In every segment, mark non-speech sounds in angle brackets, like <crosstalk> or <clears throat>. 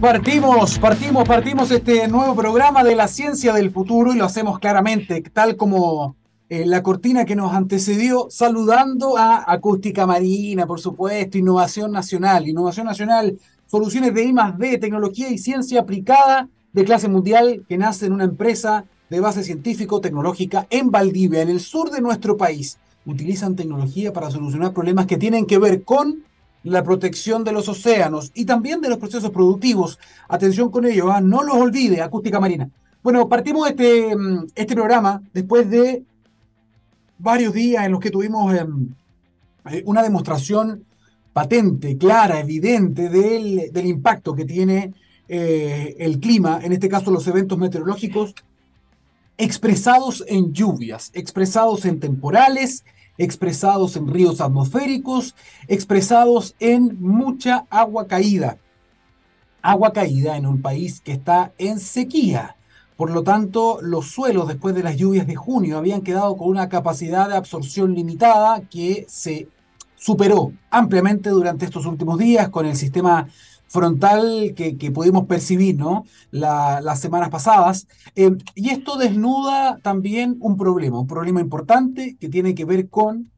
Partimos, partimos, partimos este nuevo programa de la ciencia del futuro y lo hacemos claramente, tal como eh, la cortina que nos antecedió, saludando a Acústica Marina, por supuesto, Innovación Nacional, Innovación Nacional, soluciones de I D, tecnología y ciencia aplicada de clase mundial que nace en una empresa de base científico-tecnológica en Valdivia, en el sur de nuestro país. Utilizan tecnología para solucionar problemas que tienen que ver con la protección de los océanos y también de los procesos productivos. Atención con ello, ¿ah? no los olvide, acústica marina. Bueno, partimos este, mm, este programa después de varios días en los que tuvimos em, eh, una demostración patente, clara, evidente del, del impacto que tiene eh, el clima, en este caso los eventos meteorológicos, expresados en lluvias, expresados en temporales, expresados en ríos atmosféricos, expresados en mucha agua caída. Agua caída en un país que está en sequía. Por lo tanto, los suelos después de las lluvias de junio habían quedado con una capacidad de absorción limitada que se superó ampliamente durante estos últimos días con el sistema frontal que, pudimos percibir ¿no? las semanas pasadas. Eh, y esto desnuda también un problema, un problema importante que tiene que ver con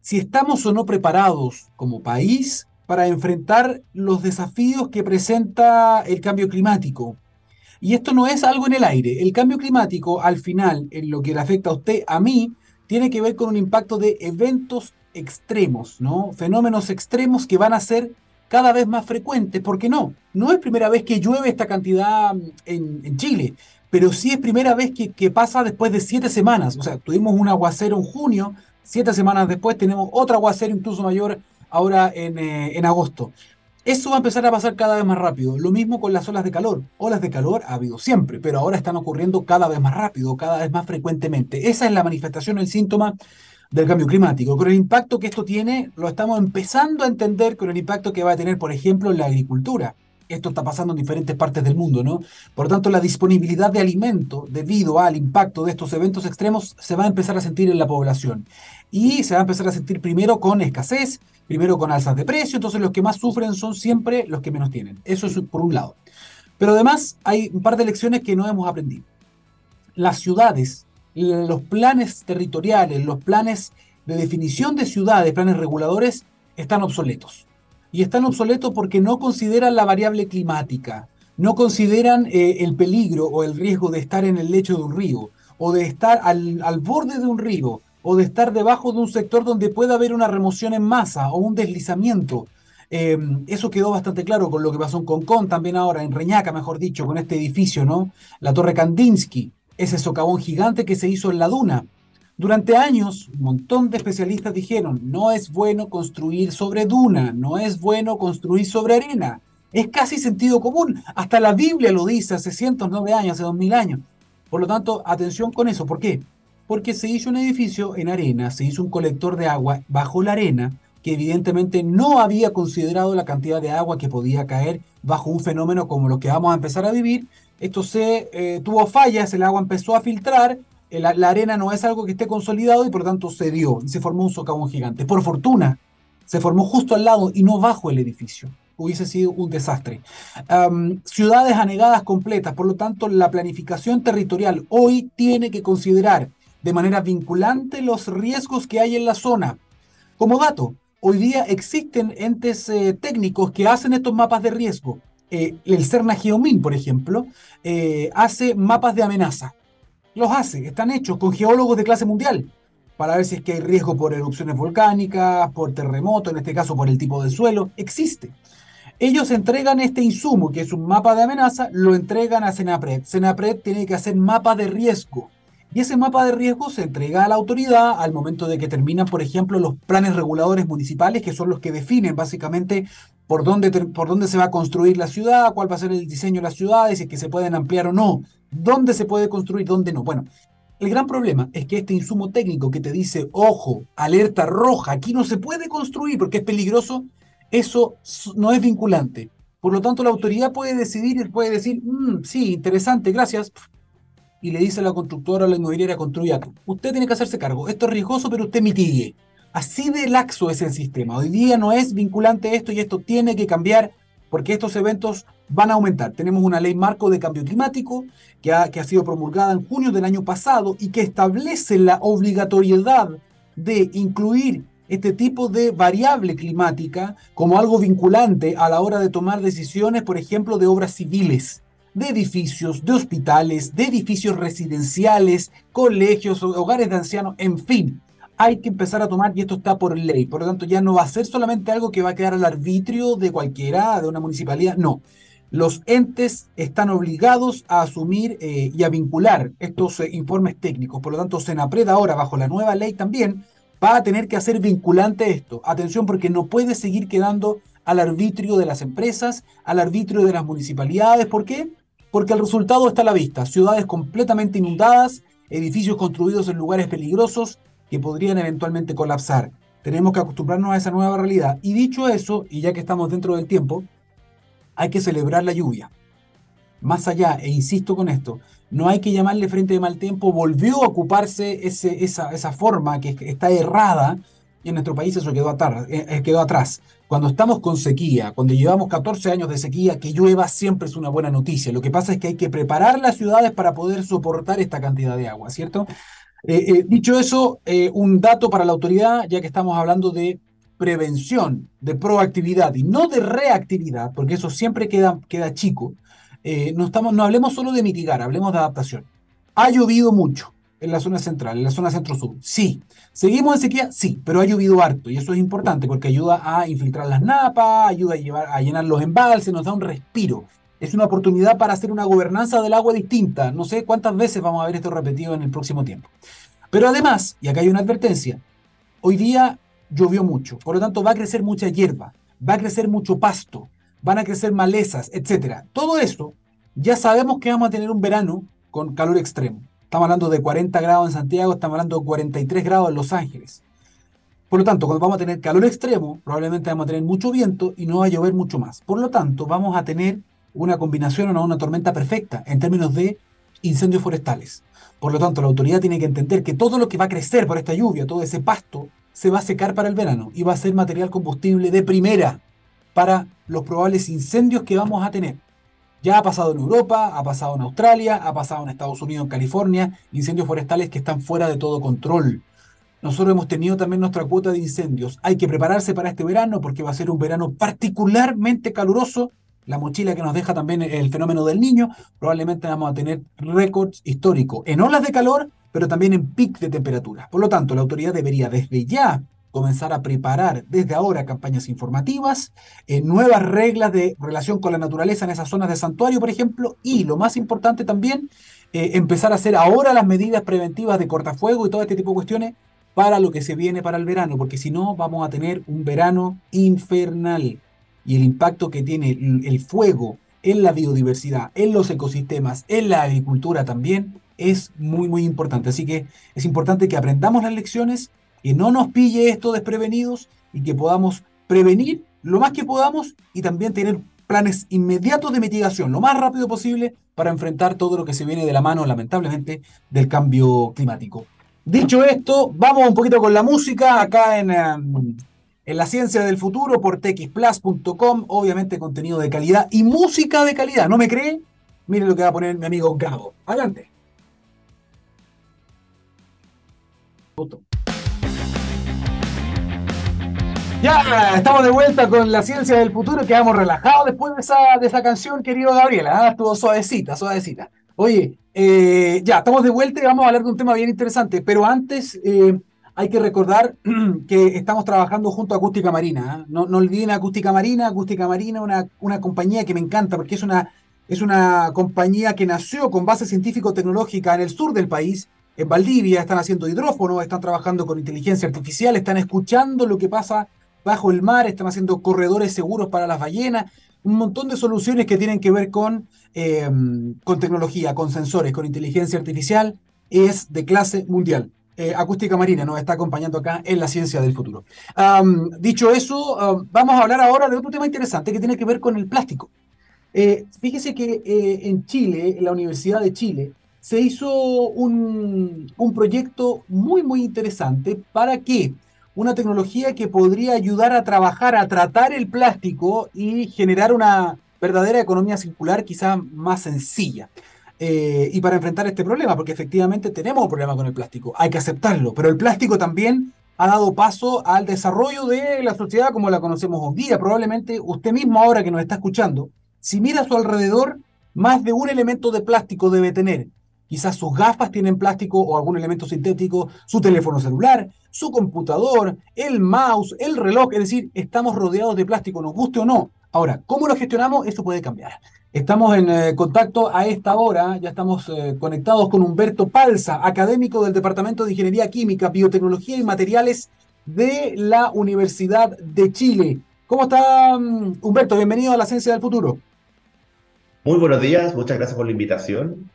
si estamos o no preparados como país para enfrentar los desafíos que presenta el cambio climático. Y esto no es algo en el aire. El cambio climático, al final, en lo que le afecta a usted, a mí, tiene que ver con un impacto de eventos extremos, ¿no? Fenómenos extremos que van a ser cada vez más frecuentes, porque no, no es primera vez que llueve esta cantidad mm, en, Chile, pero sí es primera vez que, pasa después de siete semanas. O sea, tuvimos un aguacero en junio, siete semanas después tenemos otro aguacero incluso mayor ahora en, eh, en agosto. Eso va a empezar a pasar cada vez más rápido. Lo mismo con las olas de calor. Olas de calor ha habido siempre, pero ahora están ocurriendo cada vez más rápido, cada vez más frecuentemente. Esa es la manifestación, el síntoma del cambio climático. Con el impacto que esto tiene, lo estamos empezando a entender con el impacto que va a tener, por ejemplo, en la agricultura. Esto está pasando en diferentes partes del mundo, ¿no? Por lo tanto, la disponibilidad de alimento debido al impacto de estos eventos extremos se va a empezar a sentir en la población. Y se va a empezar a sentir primero con escasez, primero con alzas de precio, entonces los que más sufren son siempre los que menos tienen. Eso es por un lado. Pero además hay un par de lecciones que no hemos aprendido. Las ciudades los planes territoriales, los planes de definición de ciudades, planes reguladores, están obsoletos. Y están obsoletos porque no consideran la variable climática, no consideran eh, el peligro o el riesgo de estar en el lecho de un río, o de estar al, borde de un río, o de estar debajo de un sector donde pueda haber una remoción en masa o un deslizamiento. Eh, eso quedó bastante claro con lo que pasó en Concón, también ahora en Reñaca, mejor dicho, con este edificio, ¿no? La Torre Kandinsky ese socavón gigante que se hizo en la duna. Durante años, un montón de especialistas dijeron, no es bueno construir sobre duna, no es bueno construir sobre arena. Es casi sentido común. Hasta la Biblia lo dice hace cientos, nueve años, hace dos mil años. Por lo tanto, atención con eso. ¿Por qué? Porque se hizo un edificio en arena, se hizo un colector de agua bajo la arena, que evidentemente no había considerado la cantidad de agua que podía caer bajo un fenómeno como lo que vamos a empezar a vivir, esto se eh, tuvo fallas, el agua empezó a filtrar, la, arena no es algo que esté consolidado y por lo tanto se dio se formó un socavón gigante. Por fortuna, se formó justo al lado y no bajo el edificio. Hubiese sido un desastre. ciudades anegadas completas, por lo tanto, la planificación territorial hoy tiene que considerar de manera vinculante los riesgos que hay en la zona. Como dato, hoy día existen entes eh, técnicos que hacen estos mapas de riesgo eh, el CERNA Geomin, por ejemplo, eh, hace mapas de amenaza. Los hace, están hechos con geólogos de clase mundial para ver si es que hay riesgo por erupciones volcánicas, por terremoto, en este caso por el tipo de suelo. Existe. Ellos entregan este insumo, que es un mapa de amenaza, lo entregan a Senapred. Senapred tiene que hacer mapa de riesgo. Y ese mapa de riesgo se entrega a la autoridad al momento de que terminan, por ejemplo, los planes reguladores municipales, que son los que definen básicamente por dónde, por dónde se va a construir la ciudad, cuál va a ser el diseño de las ciudades, si es que se pueden ampliar o no, dónde se puede construir, dónde no. Bueno, el gran problema es que este insumo técnico que te dice, ojo, alerta roja, aquí no se puede construir porque es peligroso, eso no es vinculante. Por lo tanto, la autoridad puede decidir y puede decir, mm, sí, interesante, gracias, y le dice a la constructora o a la inmobiliaria, construya Usted tiene que hacerse cargo, esto es riesgoso, pero usted mitigue. Así de laxo es el sistema. Hoy día no es vinculante esto y esto tiene que cambiar porque estos eventos van a aumentar. Tenemos una ley marco de cambio climático que ha, que ha sido promulgada en junio del año pasado y que establece la obligatoriedad de incluir este tipo de variable climática como algo vinculante a la hora de tomar decisiones, por ejemplo, de obras civiles, de edificios, de hospitales, de edificios residenciales, colegios, hogares de ancianos, en fin. Hay que empezar a tomar, y esto está por ley, por lo tanto ya no va a ser solamente algo que va a quedar al arbitrio de cualquiera, de una municipalidad, no. Los entes están obligados a asumir eh, y a vincular estos eh, informes técnicos. Por lo tanto, Senapred ahora, bajo la nueva ley también, va a tener que hacer vinculante esto. Atención, porque no puede seguir quedando al arbitrio de las empresas, al arbitrio de las municipalidades. ¿Por qué? Porque el resultado está a la vista. Ciudades completamente inundadas, edificios construidos en lugares peligrosos que podrían eventualmente colapsar. Tenemos que acostumbrarnos a esa nueva realidad. Y dicho eso, y ya que estamos dentro del tiempo, hay que celebrar la lluvia. Más allá, e insisto con esto, no hay que llamarle frente de mal tiempo, volvió a ocuparse ese, esa, esa forma que está errada, y en nuestro país eso quedó atrás, eh, eh, quedó atrás. Cuando estamos con sequía, cuando llevamos 14 años de sequía, que llueva siempre es una buena noticia. Lo que pasa es que hay que preparar las ciudades para poder soportar esta cantidad de agua, ¿cierto? Eh, dicho eso, un dato para la autoridad, ya que estamos hablando de prevención, de proactividad y no de reactividad, porque eso siempre queda, queda chico. Eh, no, estamos, no hablemos solo de mitigar, hablemos de adaptación. Ha llovido mucho en la zona central, en la zona centro-sur. Sí. ¿Seguimos en sequía? Sí, pero ha llovido harto y eso es importante porque ayuda a infiltrar las napas, ayuda a, llevar, a llenar los embalses, nos da un respiro. Es una oportunidad para hacer una gobernanza del agua distinta. No sé cuántas veces vamos a ver esto repetido en el próximo tiempo. Pero además, y acá hay una advertencia, hoy día llovió mucho, por lo tanto va a crecer mucha hierba, va a crecer mucho pasto, van a crecer malezas, etc. Todo esto, ya sabemos que vamos a tener un verano con calor extremo. Estamos hablando de 40 grados en Santiago, estamos hablando de 43 grados en Los Ángeles. Por lo tanto, cuando vamos a tener calor extremo, probablemente vamos a tener mucho viento y no va a llover mucho más. Por lo tanto, vamos a tener una combinación o una tormenta perfecta en términos de incendios forestales. Por lo tanto, la autoridad tiene que entender que todo lo que va a crecer por esta lluvia, todo ese pasto, se va a secar para el verano y va a ser material combustible de primera para los probables incendios que vamos a tener. Ya ha pasado en Europa, ha pasado en Australia, ha pasado en Estados Unidos, en California, incendios forestales que están fuera de todo control. Nosotros hemos tenido también nuestra cuota de incendios. Hay que prepararse para este verano porque va a ser un verano particularmente caluroso. La mochila que nos deja también el fenómeno del niño, probablemente vamos a tener récords históricos en olas de calor, pero también en pic de temperatura. Por lo tanto, la autoridad debería desde ya comenzar a preparar desde ahora campañas informativas, eh, nuevas reglas de relación con la naturaleza en esas zonas de santuario, por ejemplo, y lo más importante también, eh, empezar a hacer ahora las medidas preventivas de cortafuego y todo este tipo de cuestiones para lo que se viene para el verano, porque si no vamos a tener un verano infernal y el impacto que tiene el fuego en la biodiversidad, en los ecosistemas, en la agricultura también, es muy, muy importante. Así que es importante que aprendamos las lecciones que no nos pille esto desprevenidos y que podamos prevenir lo más que podamos y también tener planes inmediatos de mitigación lo más rápido posible para enfrentar todo lo que se viene de la mano, lamentablemente, del cambio climático. Dicho esto, vamos un poquito con la música acá en, em, en la ciencia del futuro por txplus.com, obviamente contenido de calidad y música de calidad. ¿No me cree? Miren lo que va a poner mi amigo Gabo. Adelante. Ya, estamos de vuelta con la ciencia del futuro, quedamos relajados después de esa, de esa canción, querido Gabriela. ¿ah? Estuvo suavecita, suavecita. Oye, eh, ya, estamos de vuelta y vamos a hablar de un tema bien interesante, pero antes eh, hay que recordar <clears throat> que estamos trabajando junto a Acústica Marina. ¿ah? No, no, olviden Acústica Marina, Acústica Marina, una, una compañía que me encanta porque es una, es una compañía que nació con base científico-tecnológica en el sur del país, en Valdivia, están haciendo hidrófono, están trabajando con inteligencia artificial, están escuchando lo que pasa bajo el mar, están haciendo corredores seguros para las ballenas, un montón de soluciones que tienen que ver con, em, con tecnología, con sensores, con inteligencia artificial, es de clase mundial. Eh, Acústica Marina nos está acompañando acá en la ciencia del futuro. dicho eso, vamos a hablar ahora de otro tema interesante que tiene que ver con el plástico. Eh, fíjese que eh, en Chile, en la Universidad de Chile, se hizo un, un proyecto muy, muy interesante para que una tecnología que podría ayudar a trabajar, a tratar el plástico y generar una, verdadera economía circular quizá más sencilla. Eh, y para enfrentar este problema, porque efectivamente tenemos un problema con el plástico, hay que aceptarlo, pero el plástico también ha dado paso al desarrollo de la sociedad como la conocemos hoy día. Probablemente usted mismo ahora que nos está escuchando, si mira a su alrededor, más de un elemento de plástico debe tener. Quizás sus gafas tienen plástico o algún elemento sintético, su teléfono celular, su computador, el mouse, el reloj, es decir, estamos rodeados de plástico, nos guste o no. Ahora, ¿cómo lo gestionamos? Eso puede cambiar. Estamos en eh, contacto a esta hora, ya estamos eh, conectados con Humberto Palza, académico del Departamento de Ingeniería Química, Biotecnología y Materiales de la Universidad de Chile. ¿Cómo está mm, Humberto? Bienvenido a la Ciencia del Futuro. Muy buenos días, muchas gracias por la invitación.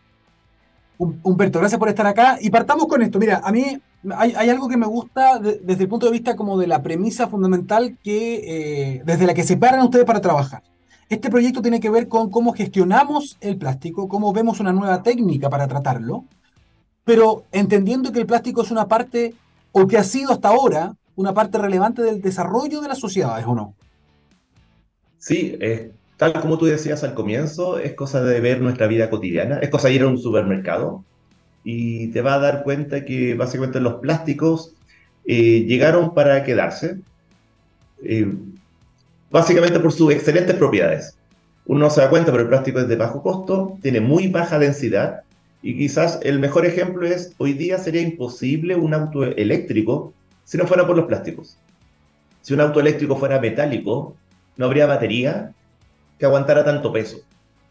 Humberto, gracias por estar acá. Y partamos con esto. Mira, a mí hay, algo que me gusta desde el punto de vista como de la premisa fundamental que eh, desde la que se paran ustedes para trabajar. Este proyecto tiene que ver con cómo gestionamos el plástico, cómo vemos una nueva técnica para tratarlo, pero entendiendo que el plástico es una parte, o que ha sido hasta ahora, una parte relevante del desarrollo de las sociedades, ¿o no? Sí, tal como tú decías al comienzo, es cosa de ver nuestra vida cotidiana, es cosa de ir a un supermercado y te va a dar cuenta que básicamente los plásticos eh, llegaron para quedarse. Eh, básicamente por sus excelentes propiedades. Uno no se da cuenta, pero el plástico es de bajo costo, tiene muy baja densidad y quizás el mejor ejemplo es, hoy día sería imposible un auto eléctrico si no fuera por los plásticos. Si un auto eléctrico fuera metálico, no habría batería que aguantara tanto peso.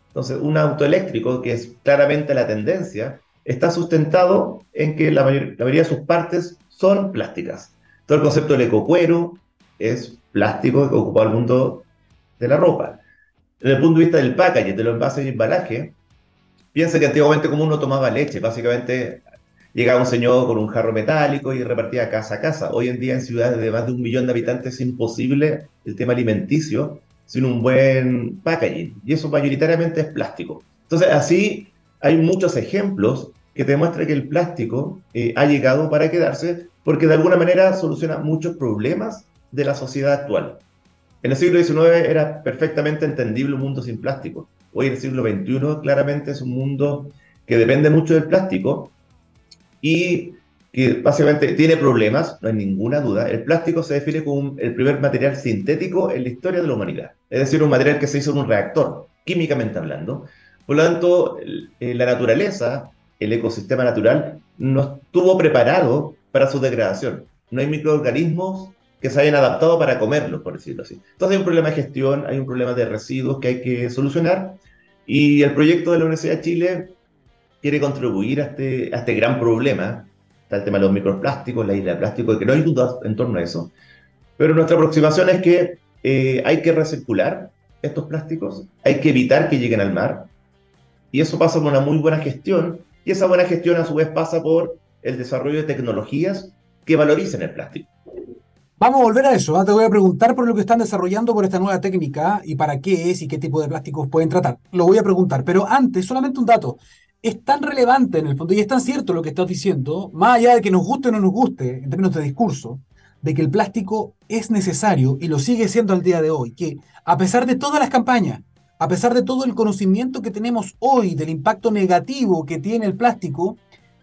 Entonces, un auto eléctrico, que es claramente la tendencia, está sustentado en que la, mayoría de sus partes son plásticas. Todo el concepto del ecocuero es plástico que ocupa el mundo de la ropa. Desde el punto de vista del packaging, de los envases y embalaje, piensa que antiguamente como uno tomaba leche, básicamente llegaba un señor con un jarro metálico y repartía casa a casa. Hoy en día en ciudades de más de un millón de habitantes es imposible el tema alimenticio sin un buen packaging. Y eso mayoritariamente es plástico. Entonces así hay muchos ejemplos que demuestran que el plástico eh, ha llegado para quedarse porque de alguna manera soluciona muchos problemas de la sociedad actual. En el siglo XIX era perfectamente entendible un mundo sin plástico. Hoy en el siglo XXI claramente es un mundo que depende mucho del plástico y que básicamente tiene problemas, no hay ninguna duda. El plástico se define como el primer material sintético en la historia de la humanidad. Es decir, un material que se hizo en un reactor, químicamente hablando. Por lo tanto, eh, la naturaleza, el ecosistema natural, no estuvo preparado para su degradación. No hay microorganismos que se hayan adaptado para comerlos, por decirlo así. Entonces hay un problema de gestión, hay un problema de residuos que hay que solucionar y el proyecto de la Universidad de Chile quiere contribuir a este, a este gran problema. Está el tema de los microplásticos, la isla de plástico, que no hay dudas en torno a eso. Pero nuestra aproximación es que eh, hay que recircular estos plásticos, hay que evitar que lleguen al mar y eso pasa por una muy buena gestión y esa buena gestión a su vez pasa por el desarrollo de tecnologías que valoricen el plástico. Vamos a volver a eso. ¿ah? Te voy a preguntar por lo que están desarrollando por esta nueva técnica y para qué es y qué tipo de plásticos pueden tratar. Lo voy a preguntar. Pero antes, solamente un dato. Es tan relevante en el fondo y es tan cierto lo que estás diciendo, más allá de que nos guste o no nos guste en términos de discurso, de que el plástico es necesario y lo sigue siendo al día de hoy, que a pesar de todas las campañas, a pesar de todo el conocimiento que tenemos hoy del impacto negativo que tiene el plástico,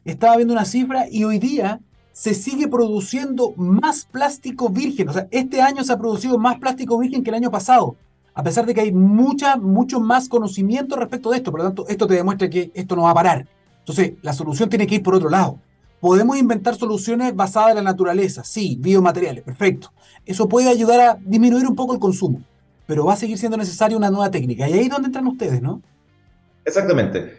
estaba viendo una cifra y hoy día se sigue produciendo más plástico virgen. O sea, este año se ha producido más plástico virgen que el año pasado, a pesar de que hay mucha, mucho más conocimiento respecto de esto. Por lo tanto, esto te demuestra que esto no va a parar. Entonces, la solución tiene que ir por otro lado. Podemos inventar soluciones basadas en la naturaleza, sí, biomateriales, perfecto. Eso puede ayudar a disminuir un poco el consumo, pero va a seguir siendo necesaria una nueva técnica. Y ahí es donde entran ustedes, ¿no? Exactamente.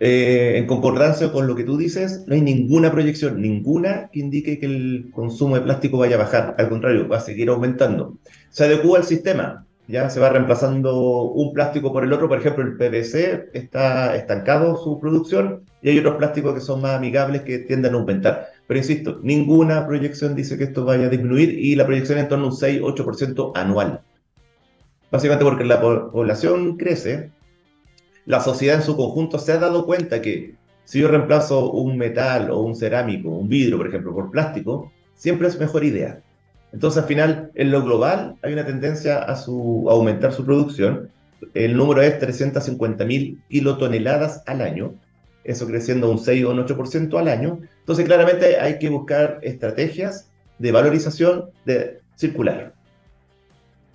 Eh, en concordancia con lo que tú dices, no hay ninguna proyección, ninguna que indique que el consumo de plástico vaya a bajar. Al contrario, va a seguir aumentando. Se adecua al sistema, ya se va reemplazando un plástico por el otro. Por ejemplo, el PVC está estancado su producción y hay otros plásticos que son más amigables que tienden a aumentar. Pero insisto, ninguna proyección dice que esto vaya a disminuir y la proyección es en torno a un 6-8% anual. Básicamente porque la población crece, la sociedad en su conjunto se ha dado cuenta que si yo reemplazo un metal o un cerámico, un vidrio, por ejemplo, por plástico, siempre es mejor idea. Entonces, al final, en lo global hay una tendencia a, su, aumentar su producción. el número es 350.000 kilotoneladas al año, eso creciendo un 6 o un 8% al año. Entonces, claramente hay que buscar estrategias de valorización de circular.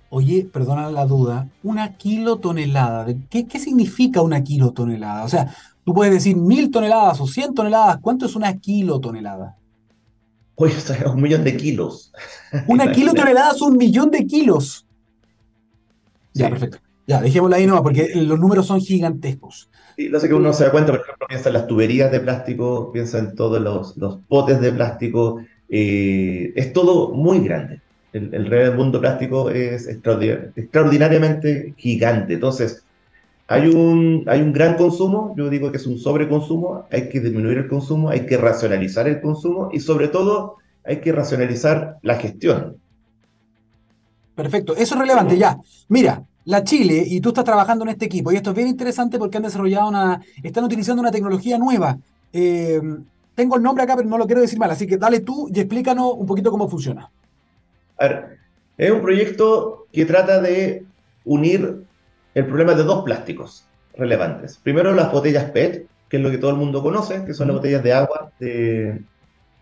Oye, perdona la duda, una kilotonelada, ¿qué, ¿qué significa una kilotonelada? O sea, tú puedes decir mil toneladas o cien toneladas, ¿cuánto es una kilotonelada? Sea, un millón de kilos. Una kilotonelada es un millón de kilos. Ya, perfecto. Ya, dejémosla ahí nomás, porque los números son gigantescos. Sí, no sé que uno se da cuenta, por ejemplo, piensa en las tuberías de plástico, piensa en todos los, los potes de plástico, eh, es todo muy grande. El, el mundo plástico es extraordinariamente gigante. Entonces, hay un, hay un gran consumo, yo digo que es un sobreconsumo, hay que disminuir el consumo, hay que racionalizar el consumo y sobre todo hay que racionalizar la gestión. Perfecto, eso es relevante ya. Mira, la Chile, y tú estás trabajando en este equipo, y esto es bien interesante porque han desarrollado una, están utilizando una tecnología nueva. Eh, tengo el nombre acá, pero no lo quiero decir mal, así que dale tú y explícanos un poquito cómo funciona. A ver, es un proyecto que trata de unir el problema de dos plásticos relevantes. Primero, las botellas PET, que es lo que todo el mundo conoce, que son las botellas de agua, de,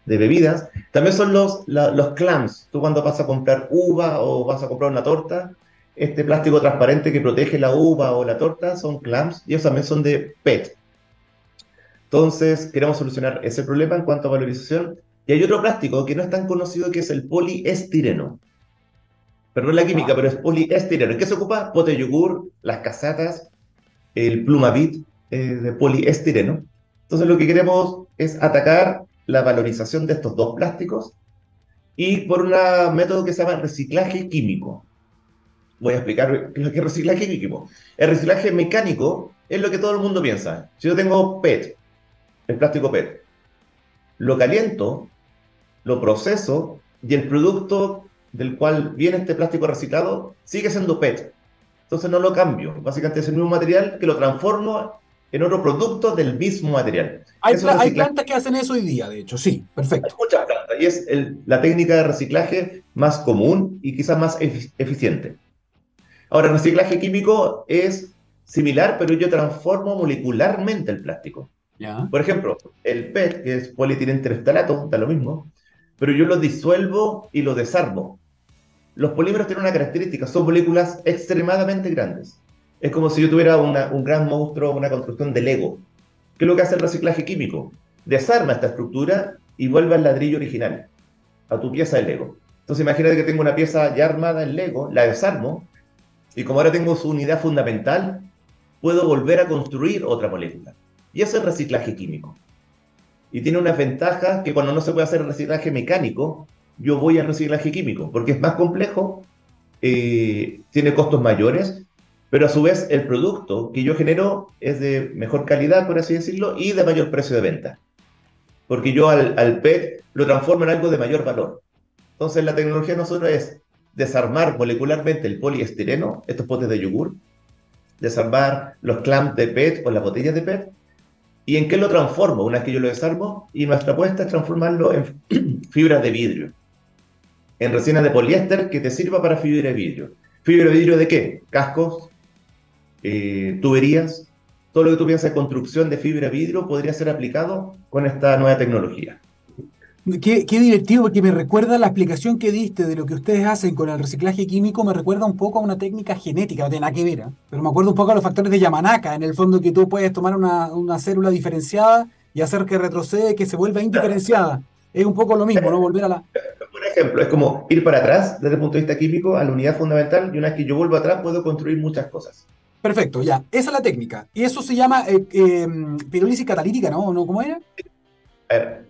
bebidas. También son los, los clams. Tú cuando vas a comprar uva o vas a comprar una torta, este plástico transparente que protege la uva o la torta son clams y esos también son de PET. Entonces, queremos solucionar ese problema en cuanto a valorización. Y hay otro plástico que no es tan conocido que es el poliestireno perdón la química, pero es poliestireno. ¿En qué se ocupa? Pote yogur, las casatas, el plumavit eh, de poliestireno. Entonces lo que queremos es atacar la valorización de estos dos plásticos y por un método que se llama reciclaje químico. Voy a explicar lo que es reciclaje químico. El reciclaje mecánico es lo que todo el mundo piensa. Si yo tengo PET, el plástico PET, lo caliento, lo proceso y el producto del cual viene este plástico reciclado sigue siendo PET. Entonces no lo cambio. Básicamente es el mismo material que lo transformo en otro producto del mismo material. Hay, plantas que hacen eso hoy día, de hecho, sí, perfecto. Hay muchas plantas y es la técnica de reciclaje más común y quizás más eficiente. Ahora, el reciclaje químico es similar, pero yo transformo molecularmente el plástico. Por ejemplo, el PET, que es polietilenglicolato, da lo mismo, pero yo lo disuelvo y lo desarmo. Los polímeros tienen una característica, son moléculas extremadamente grandes. Es como si yo tuviera un gran monstruo, una construcción de Lego. ¿Qué es lo que hace el reciclaje químico? Desarma esta estructura y vuelve al ladrillo original, a tu pieza de Lego. Entonces imagínate que tengo una pieza ya armada en Lego, la desarmo, y como ahora tengo su unidad fundamental, puedo volver a construir otra molécula. Y eso es reciclaje químico y tiene una ventaja que cuando no se puede hacer reciclaje mecánico, yo voy al reciclaje químico, porque es más complejo, eh, tiene costos mayores, pero a su vez el producto que yo genero es de mejor calidad, por así decirlo, y de mayor precio de venta. Porque yo al, al PET lo transformo en algo de mayor valor. Entonces la tecnología de nosotros es desarmar molecularmente el poliestireno, estos potes de yogur, desarmar los clamps de PET o las botellas de PET, ¿Y en qué lo transformo? Una vez que yo lo desarmo, y nuestra apuesta es transformarlo en <clears throat> fibras de vidrio, en resinas de poliéster que te sirva para fibra de vidrio. ¿Fibra de vidrio de qué? Cascos, eh, tuberías, todo lo que tú piensas de construcción de fibra de vidrio podría ser aplicado con esta nueva tecnología. Qué, qué, divertido, porque me recuerda la explicación que diste de lo que ustedes hacen con el reciclaje químico, me recuerda un poco a una técnica genética, no tiene nada que ver, ¿eh? pero me acuerdo un poco a los factores de Yamanaka, en el fondo que tú puedes tomar una, una célula diferenciada y hacer que retrocede, que se vuelva indiferenciada. Es un poco lo mismo, ¿no? Volver a la... <laughs> Por ejemplo, es como ir para atrás desde el punto de vista químico a la unidad fundamental y una vez que yo vuelvo atrás puedo construir muchas cosas. Perfecto, ya. Esa es la técnica. Y eso se llama eh, eh, pirolisis catalítica, ¿no? ¿no? ¿Cómo era? A ver,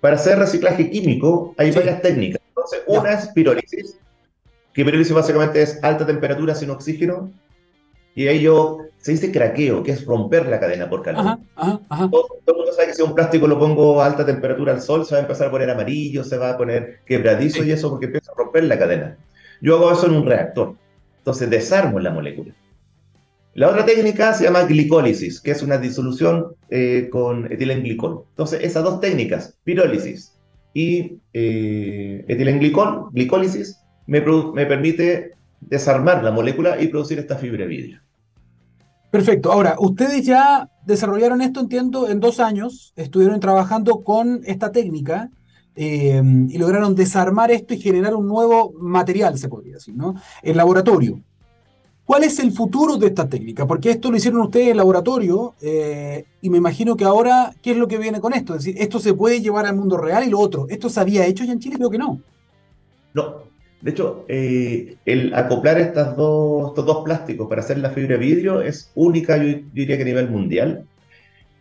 para hacer reciclaje químico hay varias técnicas. Entonces, una es pirólisis, que pirólisis básicamente es alta temperatura sin oxígeno, y ello se dice craqueo, que es romper la cadena por calor. Todo, el mundo sabe que si un plástico lo pongo a alta temperatura al sol, se va a empezar a poner amarillo, se va a poner quebradizo y eso porque empieza a romper la cadena. Yo hago eso en un reactor. Entonces desarmo la molécula. La otra técnica se llama glicólisis, que es una disolución eh, con etilenglicol. Entonces, esas dos técnicas, pirólisis y eh, etilenglicol, glicólisis, me, me, permite desarmar la molécula y producir esta fibra vidrio. Perfecto. Ahora, ustedes ya desarrollaron esto, entiendo, en dos años, estuvieron trabajando con esta técnica eh, y lograron desarmar esto y generar un nuevo material, se podría decir, ¿no? En laboratorio. ¿Cuál es el futuro de esta técnica? Porque esto lo hicieron ustedes en laboratorio eh, y me imagino que ahora, ¿qué es lo que viene con esto? Es decir, ¿esto se puede llevar al mundo real y lo otro? ¿Esto se había hecho ya en Chile? Creo que no. No, de hecho, eh, el acoplar estas dos, estos dos plásticos para hacer la fibra de vidrio es única, yo, diría que a nivel mundial.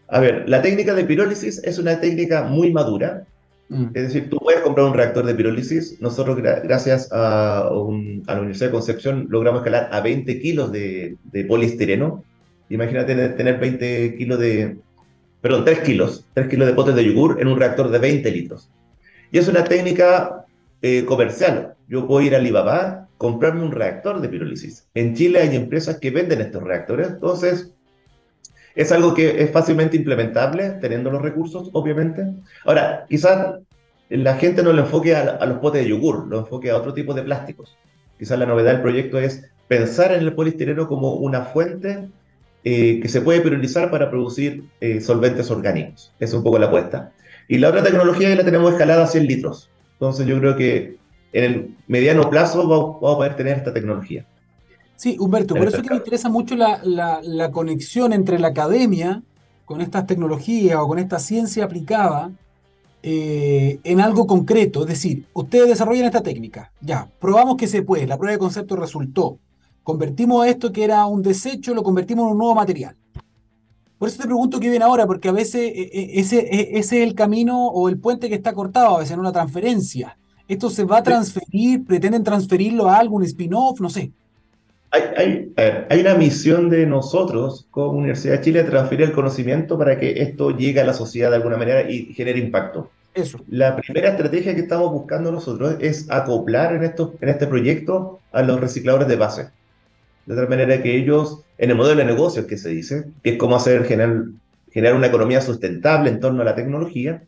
A ver, la técnica de pirólisis es una técnica muy madura. Mm. Es decir, tú puedes comprar un reactor de pirólisis. Nosotros, gracias a, la Universidad de Concepción, logramos escalar a 20 kilos de, de poliestireno. Imagínate tener 20 kilos de, perdón, 3 kilos, 3 kilos de potes de yogur en un reactor de 20 litros. Y es una técnica eh, comercial. Yo puedo ir a Alibaba, comprarme un reactor de pirólisis. En Chile hay empresas que venden estos reactores, entonces es algo que es fácilmente implementable, teniendo los recursos, obviamente. Ahora, quizás la gente no lo enfoque a, los potes de yogur, lo enfoque a otro tipo de plásticos. Quizás la novedad del proyecto es pensar en el poliestireno como una fuente eh, que se puede pirolizar para producir eh, solventes orgánicos. es un poco la apuesta. Y la otra tecnología ya la tenemos escalada a 100 litros. Entonces yo creo que en el mediano plazo vamos, a poder tener esta tecnología. Sí, Humberto, por eso es que me interesa mucho la, conexión entre la academia con estas tecnologías o con esta ciencia aplicada eh, en algo concreto. Es decir, ustedes desarrollan esta técnica, ya, probamos que se puede, la prueba de concepto resultó. Convertimos esto que era un desecho, lo convertimos en un nuevo material. Por eso te pregunto qué viene ahora, porque a veces eh, eh, ese, eh, ese es el camino o el puente que está cortado, a veces en una transferencia. ¿Esto se va a transferir? ¿Pretenden transferirlo a algún spin-off? No sé. Hay, hay, una misión de nosotros como Universidad de Chile de transferir el conocimiento para que esto llegue a la sociedad de alguna manera y genere impacto. Eso. La primera estrategia que estamos buscando nosotros es acoplar en, esto, en este proyecto a los recicladores de base de tal manera que ellos, en el modelo de negocios que se dice, que es cómo hacer generar, una economía sustentable en torno a la tecnología,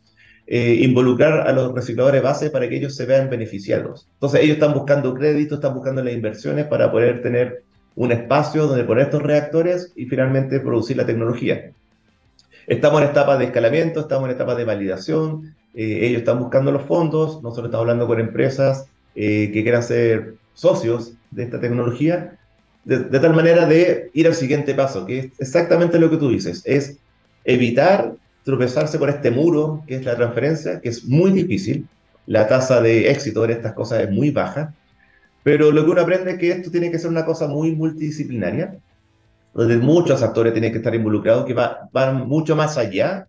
eh, involucrar a los recicladores base para que ellos se vean beneficiados. Entonces ellos están buscando créditos, están buscando las inversiones para poder tener un espacio donde poner estos reactores y finalmente producir la tecnología. Estamos en etapa de escalamiento, estamos en etapa de validación, eh, ellos están buscando los fondos, nosotros estamos hablando con empresas eh, que quieran ser socios de esta tecnología de, tal manera de ir al siguiente paso, que es exactamente lo que tú dices, es evitar tropezarse con este muro que es la transferencia, que es muy difícil, la tasa de éxito en estas cosas es muy baja, pero lo que uno aprende es que esto tiene que ser una cosa muy multidisciplinaria, donde muchos actores tienen que estar involucrados, que va, van mucho más allá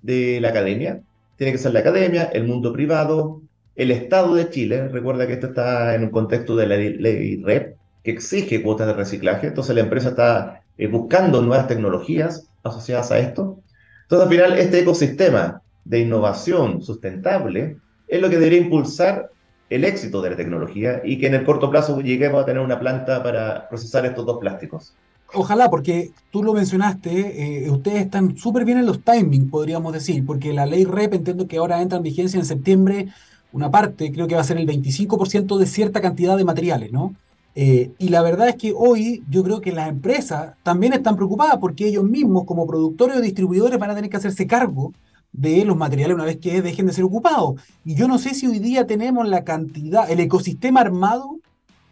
de la academia. Tiene que ser la academia, el mundo privado, el Estado de Chile. Recuerda que esto está en un contexto de la ley REP, exige cuotas de reciclaje, entonces la empresa está eh, buscando nuevas tecnologías asociadas a esto. Entonces, al final, este ecosistema de innovación sustentable es lo que debería impulsar el éxito de la tecnología y que en el corto plazo lleguemos a tener una planta para procesar estos dos plásticos. Ojalá, porque tú lo mencionaste, eh, ustedes están súper bien en los timings, podríamos decir, porque la ley REP entiendo que ahora entra en vigencia en septiembre, una parte, creo que va a ser el 25% de cierta cantidad de materiales, ¿no? Eh, y la verdad es que hoy yo creo que las empresas también están preocupadas porque ellos mismos como productores o distribuidores van a tener que hacerse cargo de los materiales una vez que dejen de ser ocupados. Y yo no sé si hoy día tenemos la cantidad, el ecosistema armado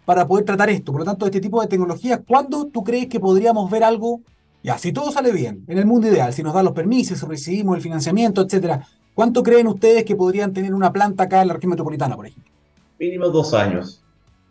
para poder tratar esto. Por lo tanto, este tipo de tecnologías, ¿cuándo tú crees que podríamos ver algo? Ya, si todo sale bien, en el mundo ideal, si nos dan los permisos, si recibimos el financiamiento, etcétera, ¿cuánto creen ustedes que podrían tener una planta acá en la región metropolitana, por ejemplo? Mínimo dos años.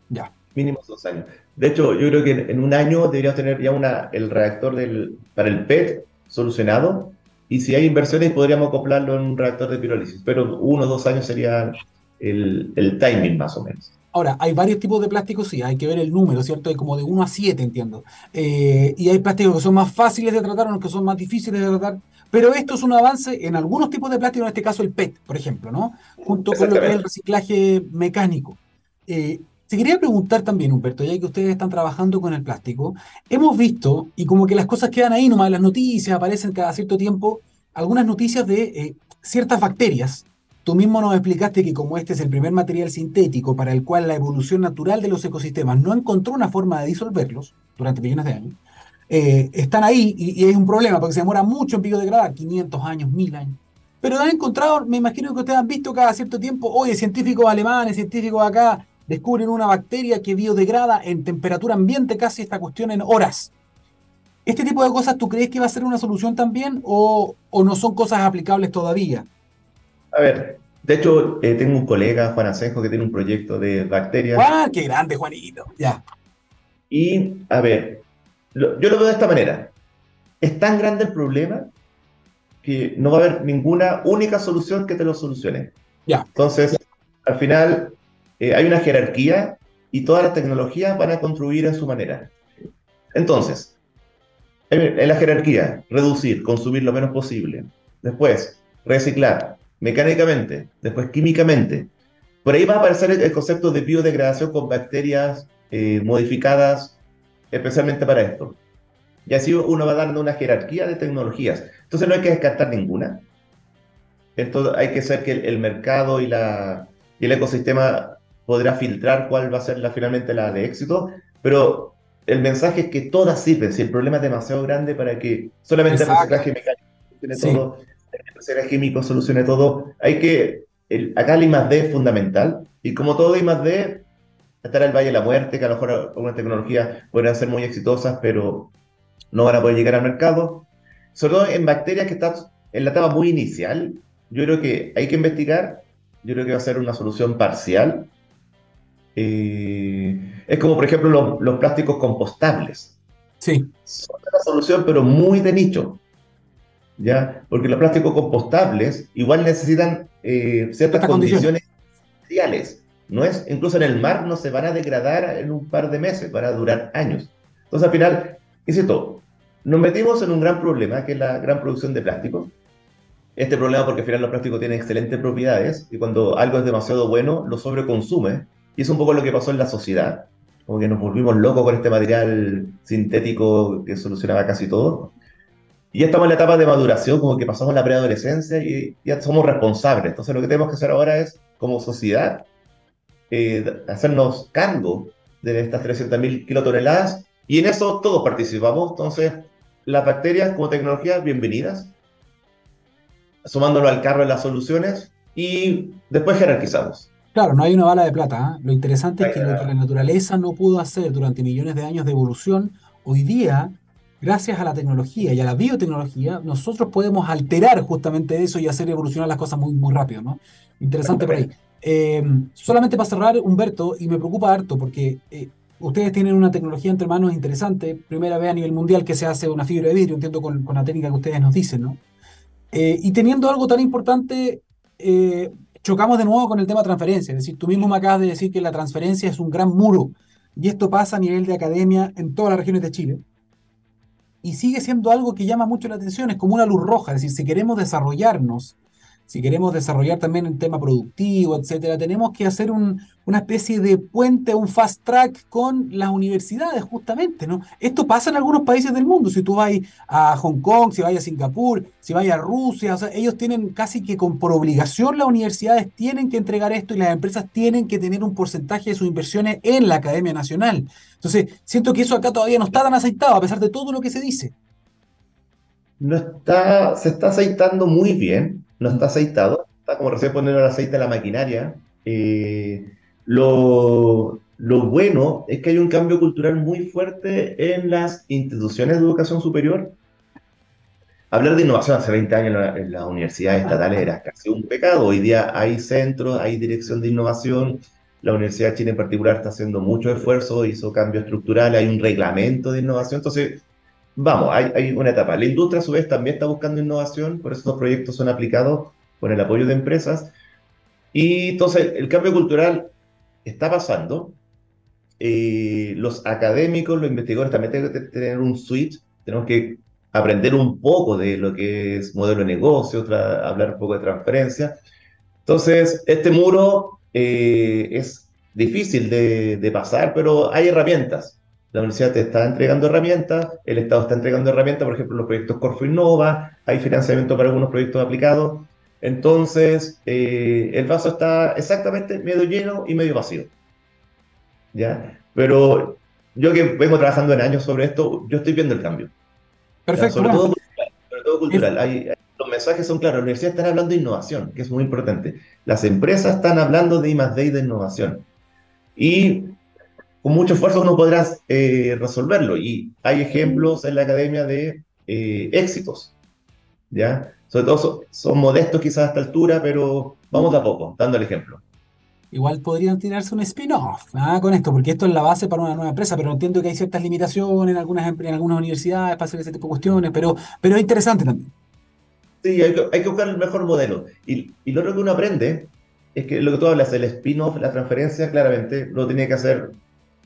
Ya mínimo dos años. De hecho, yo creo que en un año deberíamos tener ya una, el reactor del, para el PET solucionado y si hay inversiones podríamos acoplarlo en un reactor de pirólisis, pero uno o dos años sería el, el, timing más o menos. Ahora, hay varios tipos de plásticos, sí, hay que ver el número, ¿cierto? Hay como de 1 a 7, entiendo. Eh, y hay plásticos que son más fáciles de tratar, unos que son más difíciles de tratar. Pero esto es un avance en algunos tipos de plástico, en este caso el PET, por ejemplo, ¿no? Junto con lo que es el reciclaje mecánico. Eh, se quería preguntar también, Humberto, ya que ustedes están trabajando con el plástico, hemos visto, y como que las cosas quedan ahí nomás, las noticias aparecen cada cierto tiempo, algunas noticias de eh, ciertas bacterias. Tú mismo nos explicaste que como este es el primer material sintético para el cual la evolución natural de los ecosistemas no encontró una forma de disolverlos durante millones de años, eh, están ahí y, y, es un problema porque se demora mucho en biodegradar, 500 años, 1000 años. Pero han encontrado, me imagino que ustedes han visto cada cierto tiempo, oye, científicos alemanes, científicos acá, descubren una bacteria que biodegrada en temperatura ambiente casi esta cuestión en horas. ¿Este tipo de cosas tú crees que va a ser una solución también o, o no son cosas aplicables todavía? A ver, de hecho, eh, tengo un colega, Juan Asenjo, que tiene un proyecto de bacterias. ¡Ah, qué grande, Juanito! Ya. Y, a ver, yo lo veo de esta manera. Es tan grande el problema que no va a haber ninguna única solución que te lo solucione. Ya. Entonces, al final, eh, hay una jerarquía y todas las tecnologías van a construir en su manera. Entonces, en la jerarquía, reducir, consumir lo menos posible. Después, reciclar mecánicamente, después químicamente. Por ahí va a aparecer el, concepto de biodegradación con bacterias eh, modificadas especialmente para esto. Y así uno va dando una jerarquía de tecnologías. Entonces no hay que descartar ninguna. Esto hay que ser que el, mercado y, la, y el ecosistema podrá filtrar cuál va a ser la, finalmente la de éxito, pero el mensaje es que todas sirven. Si el problema es demasiado grande para que solamente el reciclaje mecánico solucione todo, el reciclaje químico solucione todo, hay que. El, acá el I más D es fundamental. Y como todo I más D, estará el Valle de la Muerte, que a lo mejor algunas tecnologías podrán ser muy exitosas, pero no van a poder llegar al mercado. Sobre todo en bacterias que están en la etapa muy inicial, yo creo que hay que investigar. Yo creo que va a ser una solución parcial eh, es como, por ejemplo, los, plásticos compostables. Sí. Son una solución, pero muy de nicho. ¿Ya? Porque los plásticos compostables igual necesitan eh, ciertas condiciones especiales. No es, incluso en el mar no se van a degradar en un par de meses, van a durar años. Entonces, al final, insisto, nos metimos en un gran problema, que es la gran producción de plásticos. Este problema porque al final los plásticos tienen excelentes propiedades y cuando algo es demasiado bueno, lo sobreconsume y es un poco lo que pasó en la sociedad, como que nos volvimos locos con este material sintético que solucionaba casi todo. Y ya estamos en la etapa de maduración, como que pasamos la preadolescencia y ya somos responsables. Entonces lo que tenemos que hacer ahora es, como sociedad, eh, hacernos cargo de estas 300.000 kilotoneladas y en eso todos participamos. Entonces, las bacterias como tecnología, bienvenidas, sumándolo al carro de las soluciones y después jerarquizamos. Claro, no hay una bala de plata. ¿eh? Lo interesante es que lo que la naturaleza no pudo hacer durante millones de años de evolución, hoy día, gracias a la tecnología y a la biotecnología, nosotros podemos alterar justamente eso y hacer evolucionar las cosas muy, muy rápido, ¿no? Interesante por ahí. Eh, solamente para cerrar, Humberto, y me preocupa harto porque eh, ustedes tienen una tecnología entre manos interesante, primera vez a nivel mundial que se hace una fibra de vidrio, entiendo con, con la técnica que ustedes nos dicen, ¿no? y teniendo algo tan importante, chocamos de nuevo con el tema transferencia. Es decir, tú mismo me acabas de decir que la transferencia es un gran muro y esto pasa a nivel de academia en todas las regiones de Chile. Y sigue siendo algo que llama mucho la atención, es como una luz roja. Es decir, si queremos desarrollarnos si queremos desarrollar también el tema productivo, etcétera, tenemos que hacer una especie de puente, un fast track con las universidades, justamente, ¿no? Esto pasa en algunos países del mundo. Si tú vas a Hong Kong, si vas a Singapur, si vas a Rusia, o sea, ellos tienen casi que con por obligación las universidades tienen que entregar esto y las empresas tienen que tener un porcentaje de sus inversiones en la Academia Nacional. Entonces, siento que eso acá todavía no está tan aceitado, a pesar de todo lo que se dice. No está, se está aceitando muy bien no está aceitado, está como recién poner el aceite a la maquinaria. Eh, lo, lo, bueno es que hay un cambio cultural muy fuerte en las instituciones de educación superior. Hablar de innovación hace 20 años en, las universidades estatales era casi un pecado. Hoy día hay centros, hay dirección de innovación. La Universidad de Chile en particular está haciendo mucho esfuerzo, hizo cambios estructurales, hay un reglamento de innovación. Entonces, vamos, hay, una etapa. La industria a su vez también está buscando innovación, por eso estos proyectos son aplicados con el apoyo de empresas. Y entonces el cambio cultural está pasando. Eh, los académicos, los investigadores también tienen que tener un switch, tenemos que aprender un poco de lo que es modelo de negocio, hablar un poco de transferencia. Entonces, este muro eh, es difícil de, de pasar, pero hay herramientas. La universidad te está entregando herramientas, el Estado está entregando herramientas, por ejemplo, los proyectos Corfo Innova, hay financiamiento para algunos proyectos aplicados. Entonces, eh, el vaso está exactamente medio lleno y medio vacío. ¿Ya? Pero yo que vengo trabajando en años sobre esto, yo estoy viendo el cambio. Perfecto. Sobre, todo cultural, sobre todo cultural. los mensajes son claros. Las universidades están hablando de innovación, que es muy importante. Las empresas están hablando de I más D y de innovación. Y con mucho esfuerzo no podrás eh, resolverlo. Y hay ejemplos en la academia de eh, éxitos. ¿ya? Sobre todo son, modestos quizás a esta altura, pero vamos de a poco, dando el ejemplo. Igual podrían tirarse un spin-off ¿ah? con esto, porque esto es la base para una nueva empresa, pero entiendo que hay ciertas limitaciones en algunas, en algunas universidades para hacer ese tipo de cuestiones, pero, pero es interesante también. Sí, hay que, hay que buscar el mejor modelo. Y, y, lo otro que uno aprende es que lo que tú hablas, el spin-off, la transferencia, claramente lo tiene que hacer